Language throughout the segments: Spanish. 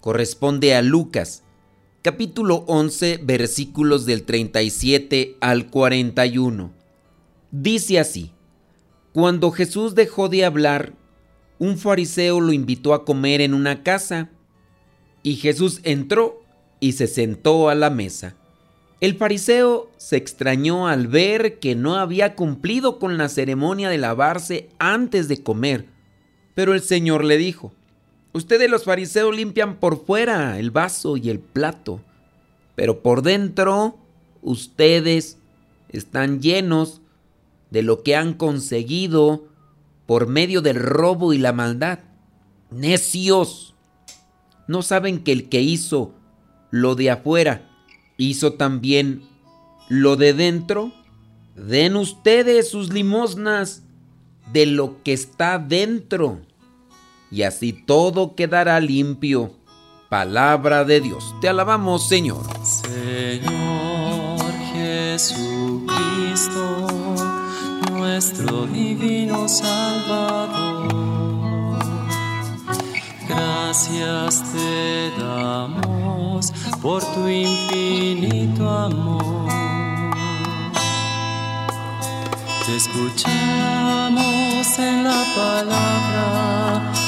corresponde a Lucas, capítulo 11, versículos del 37 al 41. Dice así, Cuando Jesús dejó de hablar, un fariseo lo invitó a comer en una casa, y Jesús entró y se sentó a la mesa. El fariseo se extrañó al ver que no había cumplido con la ceremonia de lavarse antes de comer, pero el Señor le dijo, Ustedes los fariseos limpian por fuera el vaso y el plato, pero por dentro ustedes están llenos de lo que han conseguido por medio del robo y la maldad. Necios. ¿No saben que el que hizo lo de afuera hizo también lo de dentro? Den ustedes sus limosnas de lo que está dentro y así todo quedará limpio. Palabra de Dios. Te alabamos, Señor. Señor Jesucristo, nuestro divino Salvador. Gracias te damos por tu infinito amor. Te escuchamos en la palabra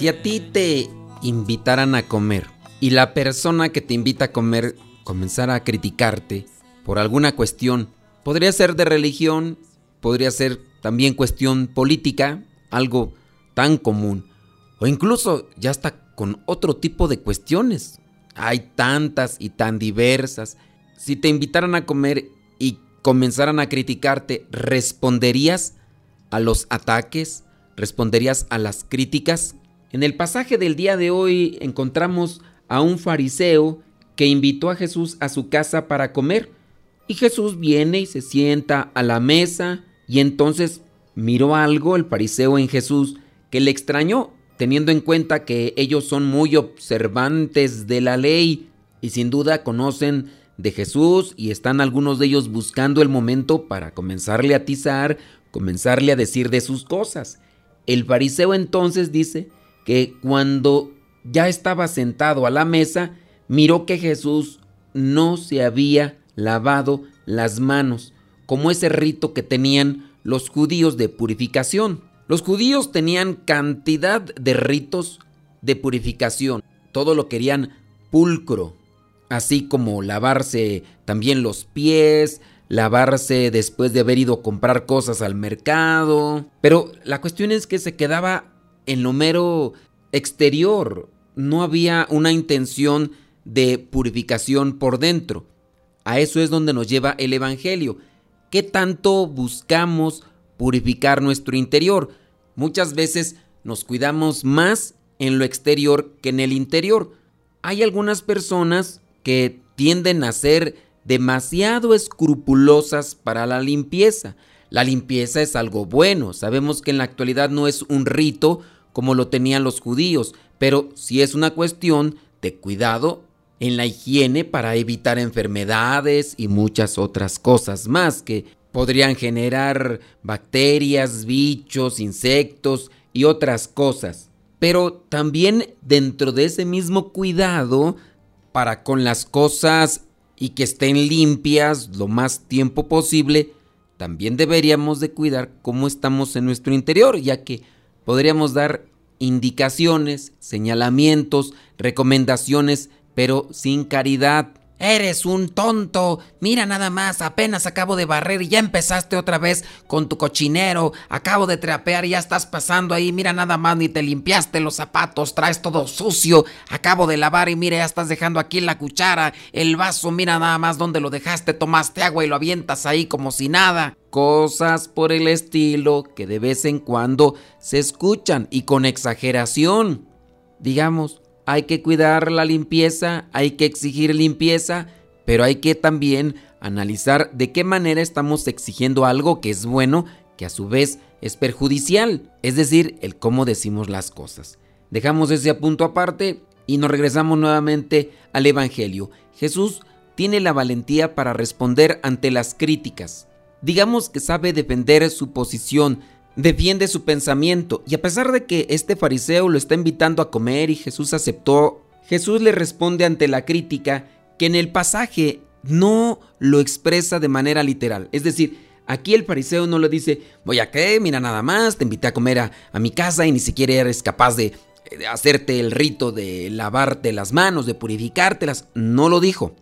si a ti te invitaran a comer y la persona que te invita a comer comenzara a criticarte por alguna cuestión, podría ser de religión, podría ser también cuestión política, algo tan común, o incluso ya está con otro tipo de cuestiones. Hay tantas y tan diversas. Si te invitaran a comer y comenzaran a criticarte, ¿responderías a los ataques? ¿Responderías a las críticas? En el pasaje del día de hoy encontramos a un fariseo que invitó a Jesús a su casa para comer. Y Jesús viene y se sienta a la mesa y entonces miró algo el fariseo en Jesús que le extrañó, teniendo en cuenta que ellos son muy observantes de la ley y sin duda conocen de Jesús y están algunos de ellos buscando el momento para comenzarle a atizar, comenzarle a decir de sus cosas. El fariseo entonces dice que cuando ya estaba sentado a la mesa, miró que Jesús no se había lavado las manos, como ese rito que tenían los judíos de purificación. Los judíos tenían cantidad de ritos de purificación, todo lo querían pulcro, así como lavarse también los pies, lavarse después de haber ido a comprar cosas al mercado. Pero la cuestión es que se quedaba en lo mero exterior, no había una intención de purificación por dentro. A eso es donde nos lleva el Evangelio. ¿Qué tanto buscamos purificar nuestro interior? Muchas veces nos cuidamos más en lo exterior que en el interior. Hay algunas personas que tienden a ser demasiado escrupulosas para la limpieza. La limpieza es algo bueno, sabemos que en la actualidad no es un rito como lo tenían los judíos, pero sí es una cuestión de cuidado en la higiene para evitar enfermedades y muchas otras cosas más que podrían generar bacterias, bichos, insectos y otras cosas. Pero también dentro de ese mismo cuidado para con las cosas y que estén limpias lo más tiempo posible, también deberíamos de cuidar cómo estamos en nuestro interior, ya que podríamos dar indicaciones, señalamientos, recomendaciones, pero sin caridad. Eres un tonto. Mira nada más, apenas acabo de barrer y ya empezaste otra vez con tu cochinero. Acabo de trapear y ya estás pasando ahí. Mira nada más, ni te limpiaste los zapatos, traes todo sucio. Acabo de lavar y mira, ya estás dejando aquí la cuchara, el vaso. Mira nada más dónde lo dejaste. Tomaste agua y lo avientas ahí como si nada. Cosas por el estilo que de vez en cuando se escuchan y con exageración. Digamos, hay que cuidar la limpieza, hay que exigir limpieza, pero hay que también analizar de qué manera estamos exigiendo algo que es bueno, que a su vez es perjudicial, es decir, el cómo decimos las cosas. Dejamos ese punto aparte y nos regresamos nuevamente al Evangelio. Jesús tiene la valentía para responder ante las críticas. Digamos que sabe defender su posición, defiende su pensamiento y a pesar de que este fariseo lo está invitando a comer y Jesús aceptó, Jesús le responde ante la crítica que en el pasaje no lo expresa de manera literal. Es decir, aquí el fariseo no le dice, voy a qué, mira nada más, te invité a comer a, a mi casa y ni siquiera eres capaz de, de hacerte el rito de lavarte las manos, de purificártelas. No lo dijo,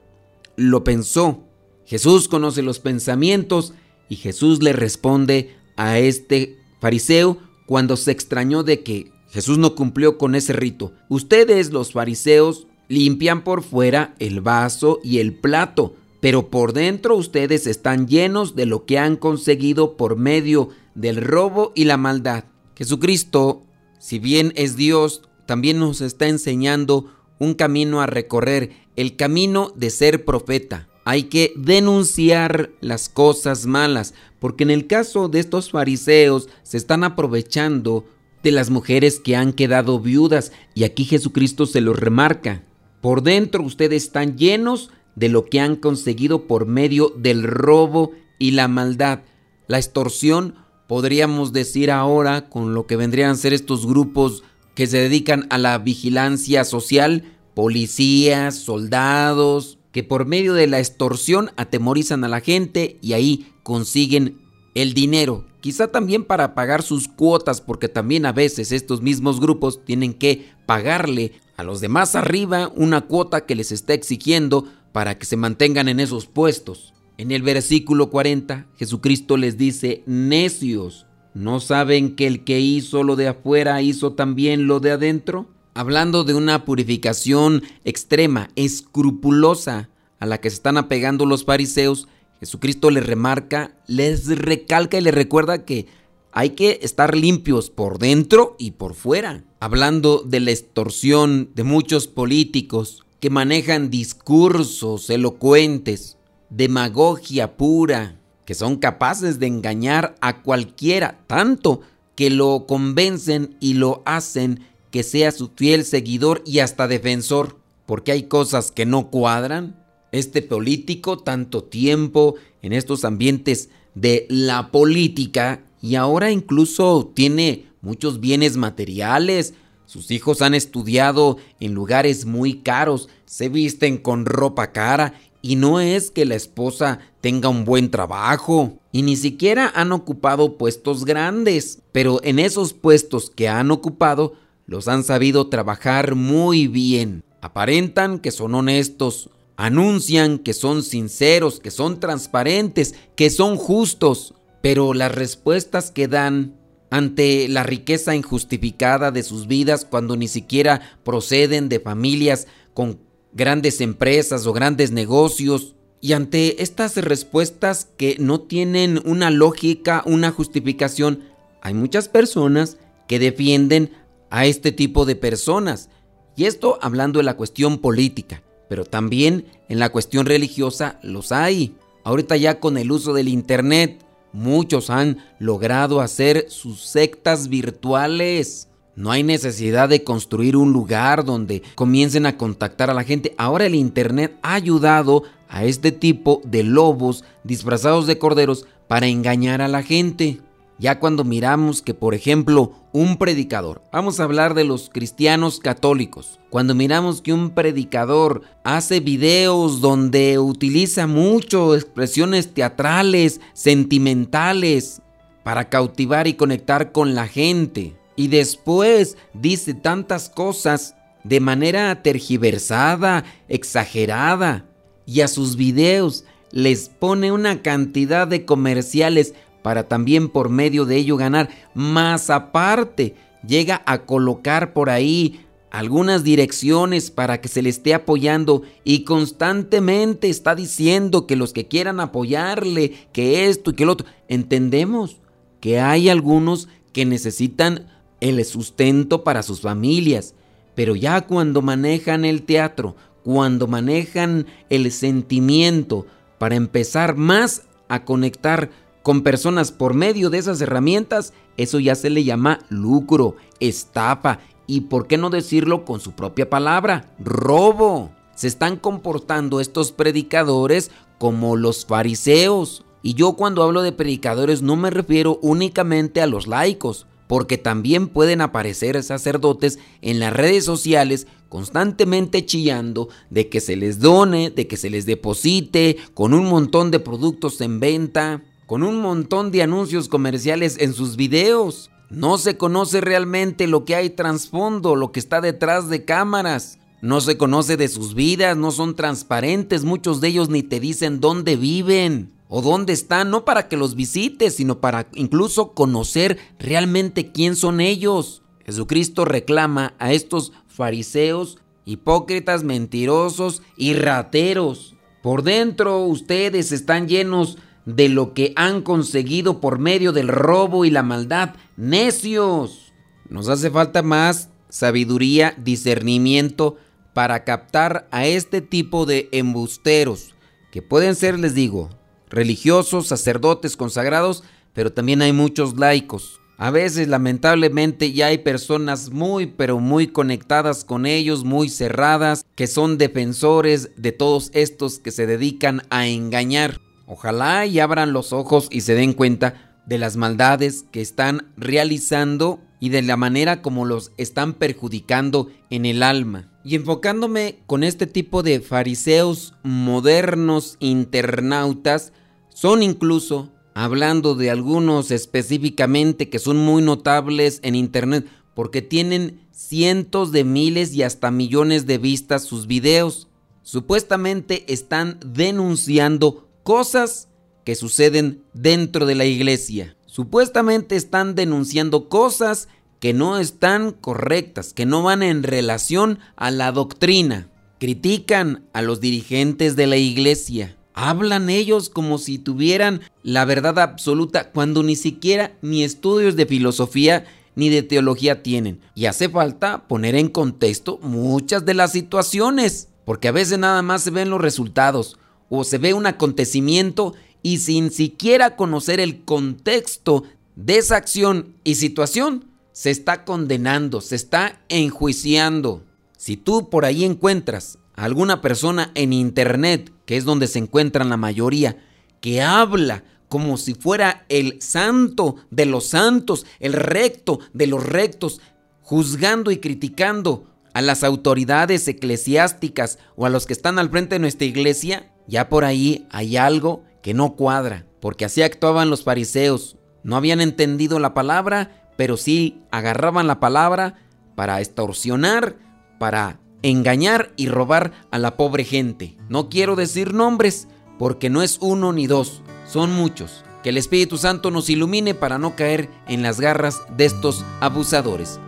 lo pensó. Jesús conoce los pensamientos y Jesús le responde a este fariseo cuando se extrañó de que Jesús no cumplió con ese rito. Ustedes los fariseos limpian por fuera el vaso y el plato, pero por dentro ustedes están llenos de lo que han conseguido por medio del robo y la maldad. Jesucristo, si bien es Dios, también nos está enseñando un camino a recorrer, el camino de ser profeta. Hay que denunciar las cosas malas, porque en el caso de estos fariseos se están aprovechando de las mujeres que han quedado viudas y aquí Jesucristo se los remarca. Por dentro ustedes están llenos de lo que han conseguido por medio del robo y la maldad. La extorsión, podríamos decir ahora, con lo que vendrían a ser estos grupos que se dedican a la vigilancia social, policías, soldados, que por medio de la extorsión atemorizan a la gente y ahí consiguen el dinero. Quizá también para pagar sus cuotas, porque también a veces estos mismos grupos tienen que pagarle a los demás arriba una cuota que les está exigiendo para que se mantengan en esos puestos. En el versículo 40, Jesucristo les dice, necios, ¿no saben que el que hizo lo de afuera hizo también lo de adentro? Hablando de una purificación extrema, escrupulosa, a la que se están apegando los fariseos, Jesucristo les remarca, les recalca y les recuerda que hay que estar limpios por dentro y por fuera. Hablando de la extorsión de muchos políticos que manejan discursos elocuentes, demagogia pura, que son capaces de engañar a cualquiera, tanto que lo convencen y lo hacen que sea su fiel seguidor y hasta defensor, porque hay cosas que no cuadran. Este político, tanto tiempo en estos ambientes de la política y ahora incluso tiene muchos bienes materiales, sus hijos han estudiado en lugares muy caros, se visten con ropa cara y no es que la esposa tenga un buen trabajo y ni siquiera han ocupado puestos grandes, pero en esos puestos que han ocupado los han sabido trabajar muy bien. Aparentan que son honestos, anuncian que son sinceros, que son transparentes, que son justos, pero las respuestas que dan ante la riqueza injustificada de sus vidas cuando ni siquiera proceden de familias con grandes empresas o grandes negocios, y ante estas respuestas que no tienen una lógica, una justificación, hay muchas personas que defienden a este tipo de personas. Y esto hablando de la cuestión política, pero también en la cuestión religiosa los hay. Ahorita ya con el uso del Internet, muchos han logrado hacer sus sectas virtuales. No hay necesidad de construir un lugar donde comiencen a contactar a la gente. Ahora el Internet ha ayudado a este tipo de lobos disfrazados de corderos para engañar a la gente. Ya cuando miramos que, por ejemplo, un predicador, vamos a hablar de los cristianos católicos, cuando miramos que un predicador hace videos donde utiliza mucho expresiones teatrales, sentimentales, para cautivar y conectar con la gente, y después dice tantas cosas de manera tergiversada, exagerada, y a sus videos les pone una cantidad de comerciales para también por medio de ello ganar. Más aparte, llega a colocar por ahí algunas direcciones para que se le esté apoyando y constantemente está diciendo que los que quieran apoyarle, que esto y que lo otro. Entendemos que hay algunos que necesitan el sustento para sus familias, pero ya cuando manejan el teatro, cuando manejan el sentimiento para empezar más a conectar con personas por medio de esas herramientas, eso ya se le llama lucro, estafa y, por qué no decirlo con su propia palabra, robo. Se están comportando estos predicadores como los fariseos. Y yo cuando hablo de predicadores no me refiero únicamente a los laicos, porque también pueden aparecer sacerdotes en las redes sociales constantemente chillando de que se les done, de que se les deposite, con un montón de productos en venta con un montón de anuncios comerciales en sus videos. No se conoce realmente lo que hay trasfondo, lo que está detrás de cámaras. No se conoce de sus vidas, no son transparentes, muchos de ellos ni te dicen dónde viven o dónde están, no para que los visites, sino para incluso conocer realmente quién son ellos. Jesucristo reclama a estos fariseos, hipócritas, mentirosos y rateros. Por dentro ustedes están llenos de lo que han conseguido por medio del robo y la maldad. Necios. Nos hace falta más sabiduría, discernimiento para captar a este tipo de embusteros, que pueden ser, les digo, religiosos, sacerdotes, consagrados, pero también hay muchos laicos. A veces, lamentablemente, ya hay personas muy, pero muy conectadas con ellos, muy cerradas, que son defensores de todos estos que se dedican a engañar. Ojalá y abran los ojos y se den cuenta de las maldades que están realizando y de la manera como los están perjudicando en el alma. Y enfocándome con este tipo de fariseos modernos internautas, son incluso, hablando de algunos específicamente que son muy notables en internet, porque tienen cientos de miles y hasta millones de vistas sus videos. Supuestamente están denunciando cosas que suceden dentro de la iglesia. Supuestamente están denunciando cosas que no están correctas, que no van en relación a la doctrina. Critican a los dirigentes de la iglesia. Hablan ellos como si tuvieran la verdad absoluta cuando ni siquiera ni estudios de filosofía ni de teología tienen. Y hace falta poner en contexto muchas de las situaciones, porque a veces nada más se ven los resultados o se ve un acontecimiento y sin siquiera conocer el contexto de esa acción y situación, se está condenando, se está enjuiciando. Si tú por ahí encuentras a alguna persona en internet, que es donde se encuentran la mayoría, que habla como si fuera el santo de los santos, el recto de los rectos, juzgando y criticando a las autoridades eclesiásticas o a los que están al frente de nuestra iglesia, ya por ahí hay algo que no cuadra, porque así actuaban los fariseos. No habían entendido la palabra, pero sí agarraban la palabra para extorsionar, para engañar y robar a la pobre gente. No quiero decir nombres, porque no es uno ni dos, son muchos. Que el Espíritu Santo nos ilumine para no caer en las garras de estos abusadores.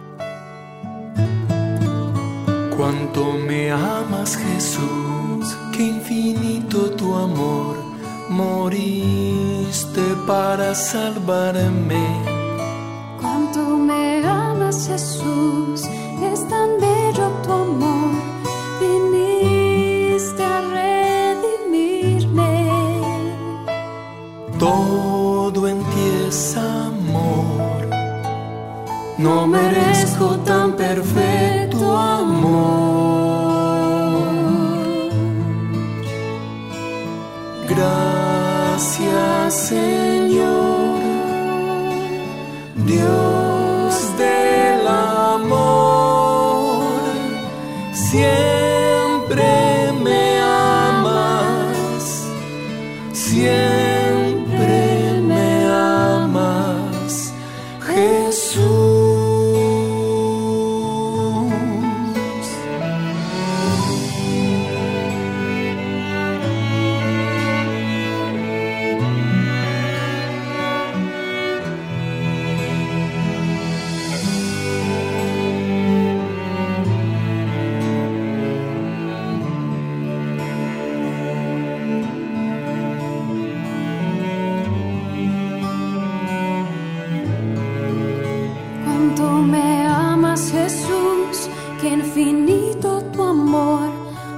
Cuánto me amas Jesús, infinito tu amor, moriste para salvarme. Cuánto me amas Jesús, es tan bello tu amor, infinito tu amor,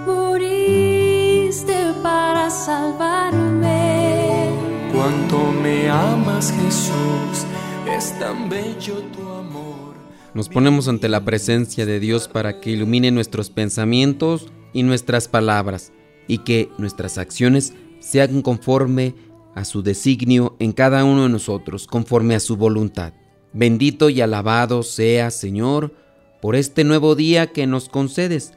moriste para salvarme. Cuánto me amas Jesús, es tan bello tu amor. Nos ponemos ante la presencia de Dios para que ilumine nuestros pensamientos y nuestras palabras y que nuestras acciones sean conforme a su designio en cada uno de nosotros, conforme a su voluntad. Bendito y alabado sea, Señor, por este nuevo día que nos concedes,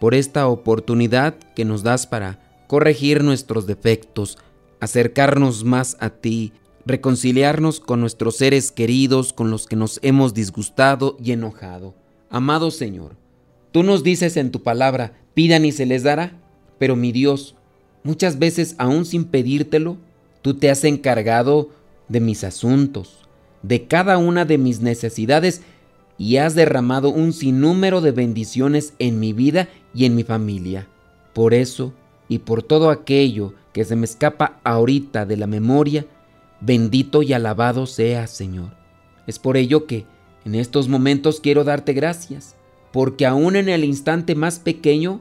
por esta oportunidad que nos das para corregir nuestros defectos, acercarnos más a ti, reconciliarnos con nuestros seres queridos con los que nos hemos disgustado y enojado. Amado Señor, tú nos dices en tu palabra, pidan y se les dará, pero mi Dios, muchas veces aún sin pedírtelo, tú te has encargado de mis asuntos, de cada una de mis necesidades y has derramado un sinnúmero de bendiciones en mi vida y en mi familia. Por eso, y por todo aquello que se me escapa ahorita de la memoria, bendito y alabado sea, Señor. Es por ello que en estos momentos quiero darte gracias, porque aún en el instante más pequeño,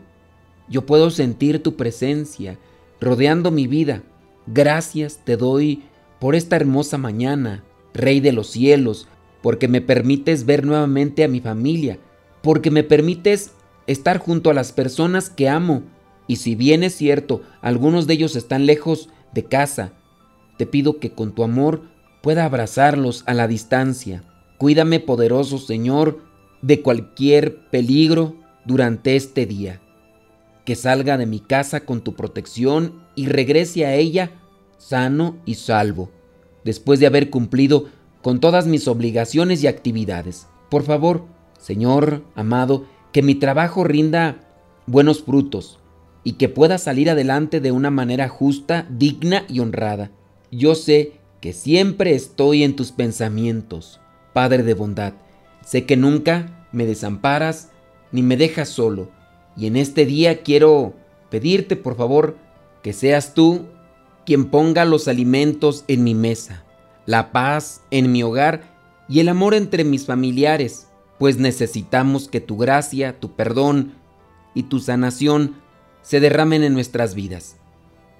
yo puedo sentir tu presencia rodeando mi vida. Gracias te doy por esta hermosa mañana, Rey de los cielos, porque me permites ver nuevamente a mi familia, porque me permites estar junto a las personas que amo. Y si bien es cierto, algunos de ellos están lejos de casa, te pido que con tu amor pueda abrazarlos a la distancia. Cuídame, poderoso Señor, de cualquier peligro durante este día. Que salga de mi casa con tu protección y regrese a ella sano y salvo después de haber cumplido con todas mis obligaciones y actividades. Por favor, Señor amado, que mi trabajo rinda buenos frutos y que pueda salir adelante de una manera justa, digna y honrada. Yo sé que siempre estoy en tus pensamientos, Padre de bondad. Sé que nunca me desamparas ni me dejas solo. Y en este día quiero pedirte, por favor, que seas tú quien ponga los alimentos en mi mesa, la paz en mi hogar y el amor entre mis familiares, pues necesitamos que tu gracia, tu perdón y tu sanación se derramen en nuestras vidas.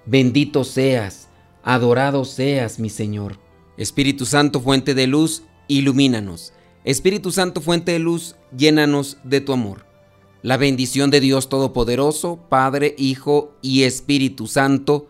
Bendito seas, adorado seas, mi Señor. Espíritu Santo, fuente de luz, ilumínanos. Espíritu Santo, fuente de luz, llénanos de tu amor. La bendición de Dios Todopoderoso, Padre, Hijo y Espíritu Santo,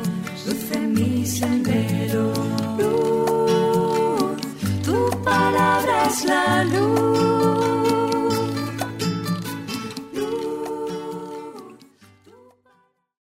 luz en mi sendero. Luz, tu palabra es la luz.